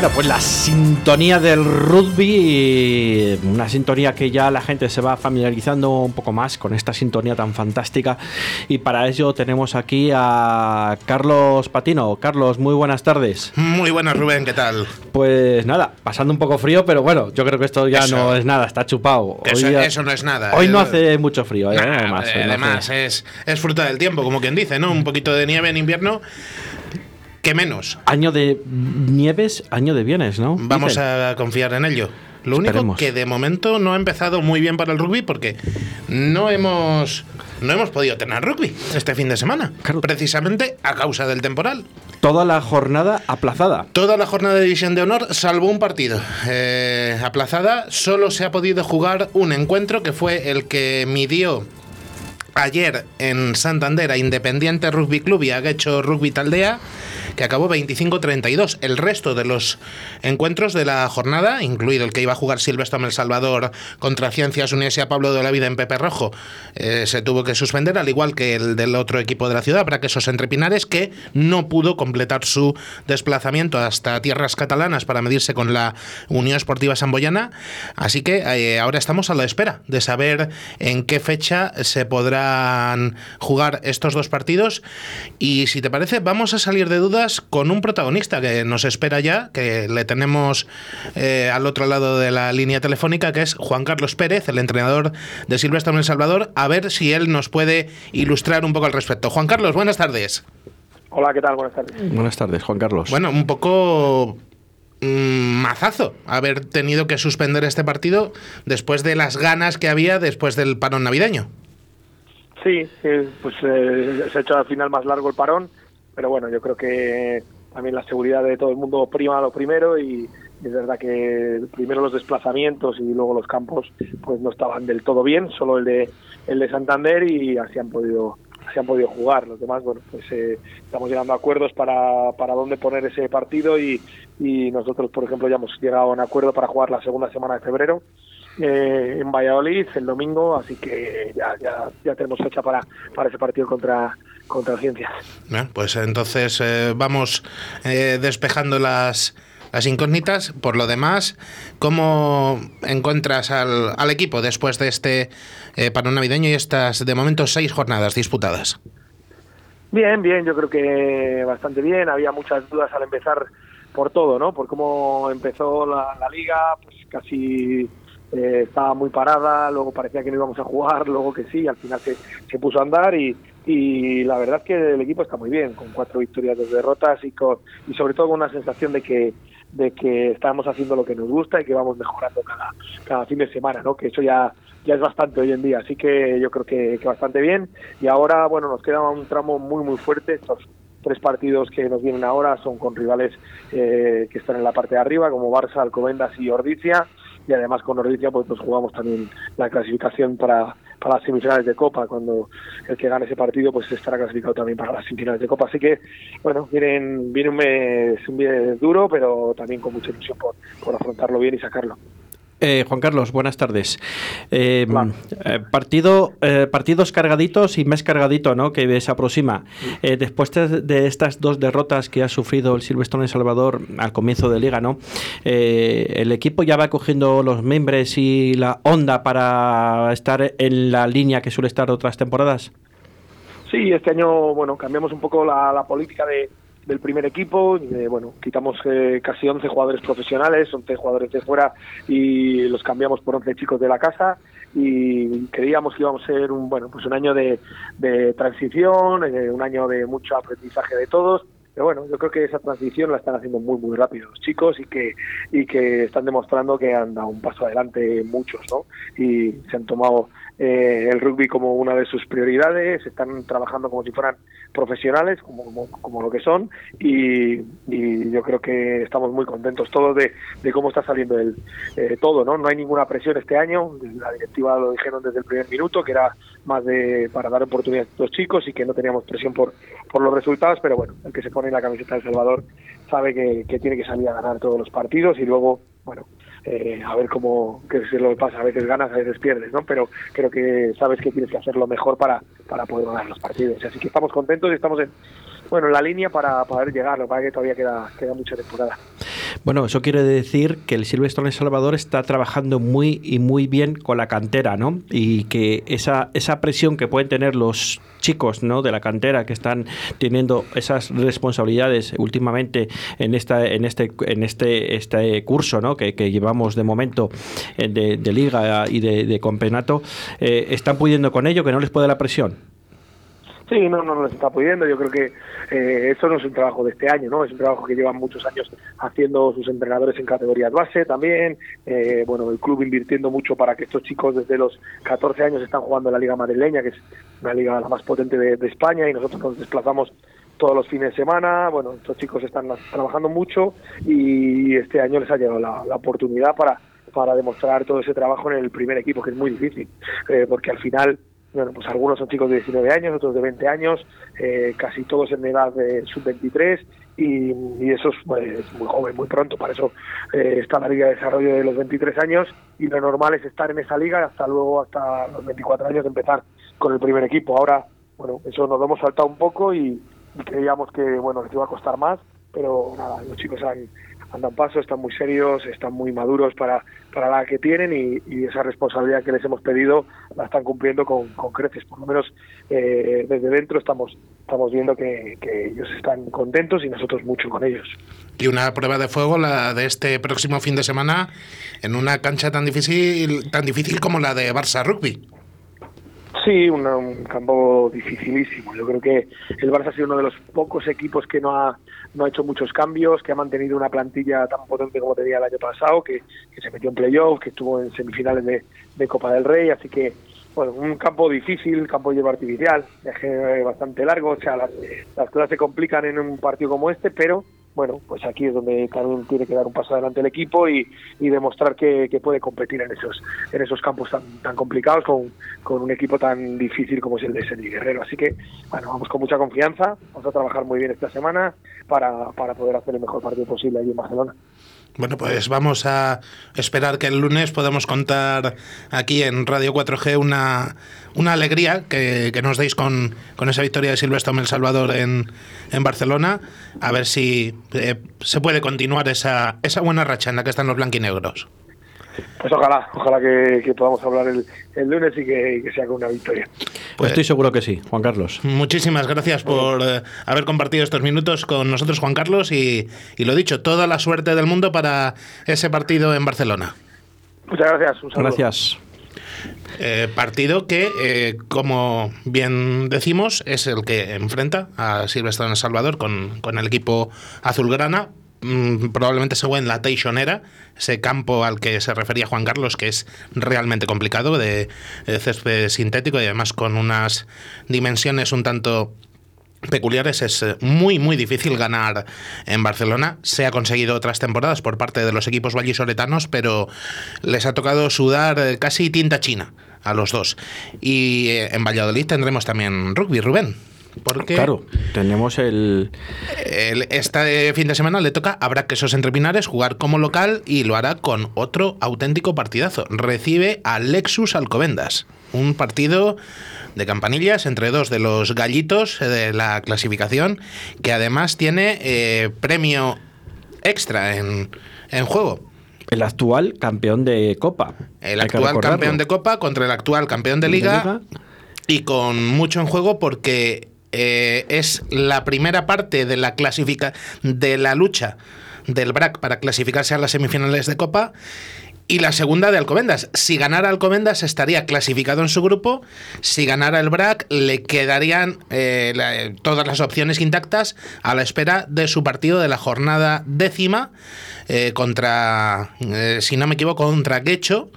Bueno, pues la sintonía del rugby, una sintonía que ya la gente se va familiarizando un poco más con esta sintonía tan fantástica. Y para ello tenemos aquí a Carlos Patino. Carlos, muy buenas tardes. Muy buenas, Rubén, ¿qué tal? Pues nada, pasando un poco frío, pero bueno, yo creo que esto ya Eso. no es nada, está chupado. Eso, ya- eso no es nada. hoy no Eh, hace mucho frío, eh, Nah, además. hoy no además, hace- es, es fruta del tiempo, como quien dice, ¿no? Un poquito de nieve en invierno. ¿Qué menos? Año de nieves, año de bienes, ¿no? Vamos Dicen. a confiar en ello. Lo único Esperemos. que de momento no ha empezado muy bien para el rugby porque no hemos no hemos podido tener rugby este fin de semana, Claro. precisamente a causa del temporal. Toda la jornada aplazada. Toda la jornada de división de honor salvo un partido. Eh, aplazada, solo se ha podido jugar un encuentro que fue el que midió ayer en Santander a Independiente Rugby Club y a Guecho Rugby Taldea, que acabó 25-32. El resto de los encuentros de la jornada, incluido el que iba a jugar Silvestre El Salvador contra Ciencias Unidas y a Pablo de la Vida en Pepe Rojo, eh, se tuvo que suspender, al igual que el del otro equipo de la ciudad, Braquesos Entre Pinares, que no pudo completar su desplazamiento hasta tierras catalanas para medirse con la Unión Esportiva Samboyana. Así que eh, ahora estamos a la espera de saber en qué fecha se podrán jugar estos dos partidos. Y si te parece, vamos a salir de dudas con un protagonista que nos espera ya, que le tenemos eh, al otro lado de la línea telefónica, que es Juan Carlos Pérez, el entrenador de Silvestre en El Salvador, a ver si él nos puede ilustrar un poco al respecto. Juan Carlos, buenas tardes. Hola, ¿qué tal? Buenas tardes. Buenas tardes, Juan Carlos. Bueno, un poco mm, mazazo haber tenido que suspender este partido después de las ganas que había después del parón navideño. Sí, sí, pues eh, se ha hecho al final más largo el parón, pero bueno, yo creo que también la seguridad de todo el mundo prima lo primero y es verdad que primero los desplazamientos y luego los campos pues no estaban del todo bien, solo el de el de Santander y así han podido así han podido jugar. Los demás, bueno, pues eh, estamos llegando a acuerdos para, para dónde poner ese partido y, y nosotros, por ejemplo, ya hemos llegado a un acuerdo para jugar la segunda semana de febrero eh, en Valladolid el domingo, así que ya, ya, ya tenemos fecha para, para ese partido contra, contra Ciencias. Bien, pues entonces eh, vamos eh, despejando las, las incógnitas. Por lo demás, ¿cómo encuentras al, al equipo después de este eh, navideño y estas, de momento, seis jornadas disputadas? Bien, bien, yo creo que bastante bien. Había muchas dudas al empezar por todo, ¿no? Por cómo empezó la, la liga, pues casi eh, estaba muy parada, luego parecía que no íbamos a jugar, luego que sí, al final se, se puso a andar y, y la verdad es que el equipo está muy bien, con cuatro victorias, dos derrotas y, con, y sobre todo con una sensación de que de que estamos haciendo lo que nos gusta y que vamos mejorando cada, cada fin de semana, ¿no? Que eso ya ya es bastante hoy en día, así que yo creo que, que bastante bien. Y ahora, bueno, nos queda un tramo muy, muy fuerte. Estos tres partidos que nos vienen ahora son con rivales eh, que están en la parte de arriba, como Barça, Alcobendas y Ordicia. Y además con Ordicia pues nos jugamos también la clasificación para, para las semifinales de Copa, cuando el que gane ese partido pues estará clasificado también para las semifinales de Copa. Así que, bueno, vienen, viene un mes, un mes duro, pero también con mucha ilusión por, por afrontarlo bien y sacarlo. Eh, Juan Carlos, buenas tardes. Eh, eh, partido, partidos cargaditos y mes cargadito, ¿no? Que se aproxima. después de, estas dos derrotas que ha sufrido el Silverstone en Salvador al comienzo de liga, ¿no? el equipo ya va cogiendo los membres y la onda para estar en la línea que suele estar otras temporadas. Sí, este año, bueno, cambiamos un poco la política de, del primer equipo. Eh, bueno, quitamos eh, casi 11 jugadores profesionales, 11 jugadores de fuera y los cambiamos por 11 chicos de la casa y creíamos que íbamos a ser un bueno pues un año de, de transición, eh, un año de mucho aprendizaje de todos. Pero bueno, yo creo que esa transición la están haciendo muy muy rápido los chicos y que y que están demostrando que han dado un paso adelante muchos, ¿no? Y se han tomado eh, el rugby como una de sus prioridades, están trabajando como si fueran profesionales, como, como, lo que son, y, yo creo que estamos muy contentos todos de, cómo está saliendo el, eh, todo, ¿no? No hay ninguna presión este año, la directiva lo dijeron desde el primer minuto, que era más de para dar oportunidad a los chicos y que no teníamos presión por, por los resultados, pero bueno, el que se pone en la camiseta de Salvador sabe que, que tiene que salir a ganar todos los partidos y luego, bueno, eh, a ver cómo qué es lo que pasa. A veces ganas, a veces pierdes, ¿no? Pero creo que sabes que tienes que hacer lo mejor para, para poder ganar los partidos. Así que estamos contentos y estamos en, bueno, en la línea para poder llegar. Lo que pasa es que todavía queda, queda mucha temporada. Bueno, eso quiere decir que el Silverstone El Salvador está trabajando muy y muy bien con la cantera, ¿no? Y que esa, esa presión que pueden tener los chicos, ¿no? De la cantera que están teniendo esas responsabilidades últimamente en esta, en este, en este, este curso, ¿no? Que, llevamos de momento eh, de, liga y de, campeonato, eh, están pudiendo con ello, que no les puede la presión. Sí, no, no nos está pudiendo. Yo creo que eh, eso no es un trabajo de este año, ¿no? Es un trabajo que llevan muchos años haciendo sus entrenadores en categorías base también. Eh, bueno, el club invirtiendo mucho para que estos chicos desde los 14 años están jugando en la Liga Madrileña, que es una liga la más potente de, España, y nosotros nos desplazamos todos los fines de semana. Bueno, estos chicos están trabajando mucho y este año les ha llegado la, oportunidad para para demostrar todo ese trabajo en el primer equipo, que es muy difícil, eh, porque al final bueno, pues algunos son chicos de 19 años, otros de 20 años, eh, casi todos en edad de sub-23 y, y, eso es pues, muy joven, muy pronto. Para eso eh, está la Liga de Desarrollo de los 23 años y lo normal es estar en esa liga hasta luego, hasta los 24 años, empezar con el primer equipo. Ahora, bueno, eso nos lo hemos saltado un poco y, y creíamos que, bueno, les iba a costar más, pero nada, los chicos han andan paso, están muy serios, están muy maduros para, para la que tienen y, esa responsabilidad que les hemos pedido la están cumpliendo con, creces. Por lo menos eh, desde dentro estamos, estamos viendo que, ellos están contentos y nosotros mucho con ellos. Y una prueba de fuego, la de este próximo fin de semana, en una cancha tan difícil, tan difícil como la de Barça Rugby. Sí, un, campo dificilísimo. Yo creo que el Barça ha sido uno de los pocos equipos que no ha, no ha hecho muchos cambios, que ha mantenido una plantilla tan potente como tenía el año pasado, que, se metió en playoffs, que estuvo en semifinales de, Copa del Rey, así que bueno, un campo difícil, campo de hierba artificial, bastante largo, o sea, las, las cosas se complican en un partido como este, pero bueno, pues aquí es donde también tiene que dar un paso adelante el equipo y, demostrar que, puede competir en esos en esos campos tan, tan complicados con, con un equipo tan difícil como es el de Sergi Guerrero. Así que, bueno, vamos con mucha confianza, vamos a trabajar muy bien esta semana para, para poder hacer el mejor partido posible allí en Barcelona. Bueno, pues vamos a esperar que el lunes podamos contar aquí en Radio 4G una, una alegría que, nos deis con, con, esa victoria de Silvestre El Salvador en, en, Barcelona. A ver si eh, se puede continuar esa, esa buena racha en la que están los blanquinegros. Pues ojalá, ojalá que, podamos hablar el, lunes y que, sea con una victoria. Pues estoy seguro que sí, Juan Carlos. Muchísimas gracias por eh, haber compartido estos minutos con nosotros, Juan Carlos, y, lo dicho, toda la suerte del mundo para ese partido en Barcelona. Muchas gracias. Un gracias. Eh, partido que, eh, como bien decimos, es el que enfrenta a Silvestre en El Salvador con, con el equipo azulgrana probablemente se en la Teixonera, ese campo al que se refería Juan Carlos, que es realmente complicado, de, césped sintético y además con unas dimensiones un tanto peculiares es eh, muy muy difícil ganar en Barcelona. Se ha conseguido otras temporadas por parte de los equipos vallisoletanos, pero les ha tocado sudar eh, casi tinta china a los dos. Y eh, en Valladolid tendremos también rugby, Rubén. Porque Claro, tenemos el. el- este fin de semana le toca a Braquesos Entre Pinares jugar como local y lo hará con otro auténtico partidazo. Recibe a Lexus Alcobendas. Un partido de campanillas entre dos de los gallitos de la clasificación que además tiene eh, premio extra en, en juego. El actual campeón de Copa. El actual campeón de Copa contra el actual campeón de Liga. y con mucho en juego porque eh, es la primera parte de la clasifica de la lucha del BRAC para clasificarse a las semifinales de Copa y la segunda de Alcobendas. Si ganara Alcobendas estaría clasificado en su grupo. Si ganara el BRAC le quedarían eh, la- todas las opciones intactas a la espera de su partido de la jornada décima eh, contra, eh, si no me equivoco, contra Quecho.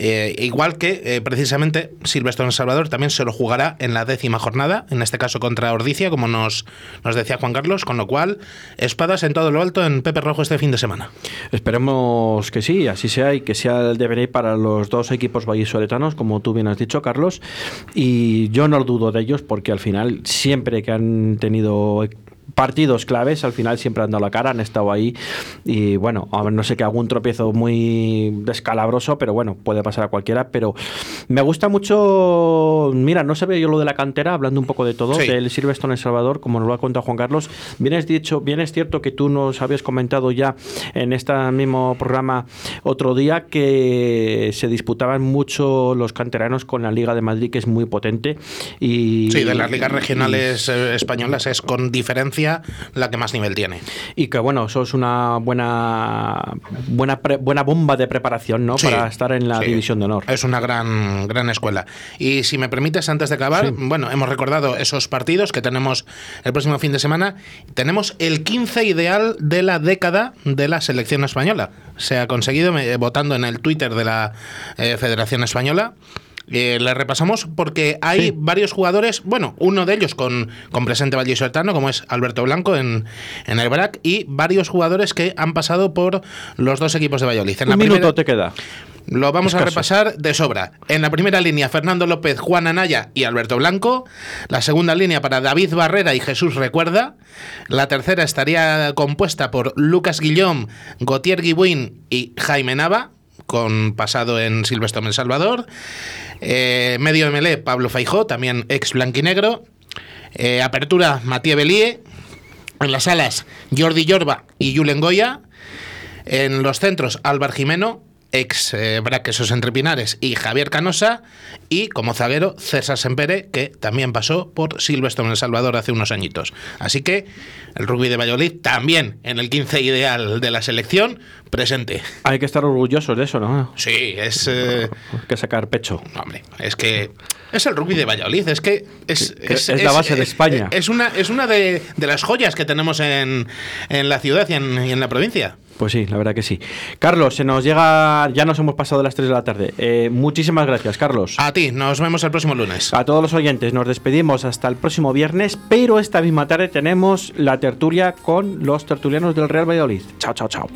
Eh, igual que eh, precisamente Silvestre en Salvador también se lo jugará en la décima jornada, en este caso contra Ordicia, como nos, nos decía Juan Carlos, con lo cual espadas en todo lo alto en Pepe Rojo este fin de semana. Esperemos que sí, así sea que sea el devenir para los dos equipos vallisoletanos, como tú bien has dicho, Carlos. Y yo no dudo de ellos porque al final, siempre que han tenido partidos claves, al final siempre han dado la cara, han estado ahí. Y bueno, a no sé que algún tropiezo muy descalabroso, pero bueno, puede pasar a cualquiera. Pero me gusta mucho, mira, no sabía yo lo de la cantera, hablando un poco de todo, Sí. del Silvestre en El Salvador, como nos lo ha contado Juan Carlos. Bien es dicho, bien es cierto que tú nos habías comentado ya en este mismo programa otro día que se disputaban mucho los canteranos con la Liga de Madrid, que es muy potente. Y, Sí, de las ligas regionales eh, españolas es con diferencia la que más nivel tiene. Y que bueno, eso es una buena buena pre- buena bomba de preparación, ¿no? Sí, Para estar en la sí. división de honor. Es una gran, gran escuela. Y si me permites, antes de acabar, bueno, hemos recordado esos partidos que tenemos el próximo fin de semana. Tenemos el 15 ideal de la década de la selección española. Se ha conseguido eh, votando en el Twitter de la eh, Federación Española. Eh, le repasamos porque hay Sí. varios jugadores, bueno, uno de ellos con, con presente vallisoletano, como es Alberto Blanco en, en el BRAC, y varios jugadores que han pasado por los dos equipos de Valladolid. En Un la minuto primera- te queda. lo vamos a repasar de sobra. En la primera línea, Fernando López, Juan Anaya y Alberto Blanco. La segunda línea para David Barrera y Jesús Recuerda. La tercera estaría compuesta por Lucas Guillón, Gautier Guibuín y Jaime Nava, con pasado en Silvestre en Salvador. Eh, medio MLE, Pablo Feijó, también ex blanquinegro. Eh, apertura, Matías Belie. En las alas, Jordi Yorba y Julen Goya. En los centros, Álvar Jimeno, ex eh, Braquesos Entre Pinares, y Javier Canosa. Y como zaguero, César Sempere, que también pasó por Silvestre en El Salvador hace unos añitos. Así que el rugby de Valladolid también en el 15 ideal de la selección, presente. Hay que estar orgullosos de eso, ¿no? Sí, es. eh, Hay que sacar pecho. no, hombre, es que es el rugby de Valladolid, es que es, Que es la base de España. Es una, es una de, de las joyas que tenemos en, en la ciudad y en, y en la provincia. Pues sí, la verdad que sí. Carlos, se nos llega, ya nos hemos pasado las 3 de la tarde. Eh, muchísimas gracias, Carlos. A ti, nos vemos el próximo lunes. A todos los oyentes, nos despedimos hasta el próximo viernes, pero esta misma tarde tenemos la tertulia con los tertulianos del Real Valladolid. Chao, chao, chao.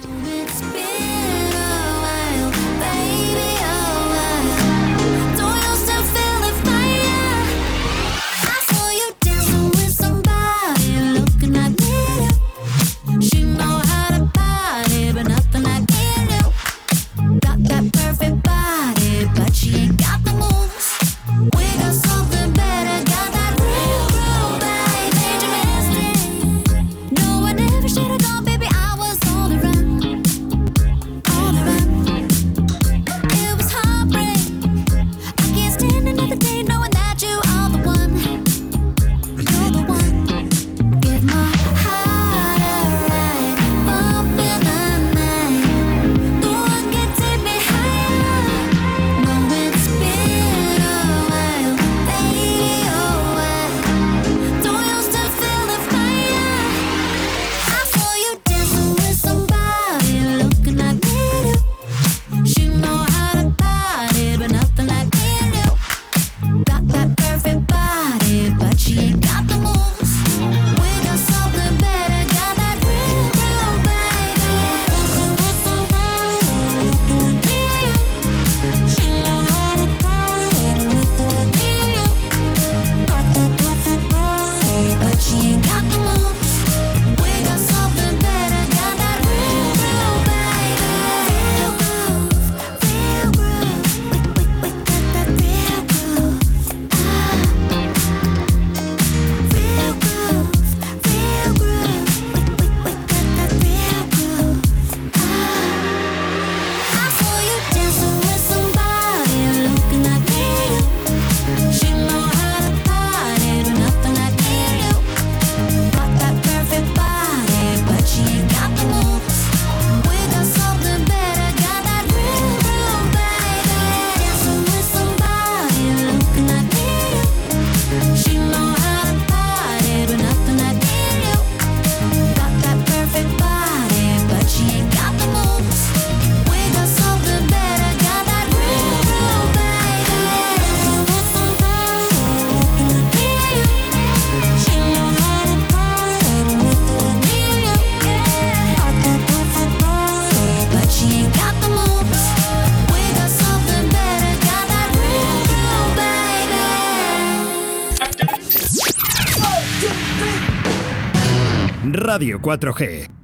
Radio 4G.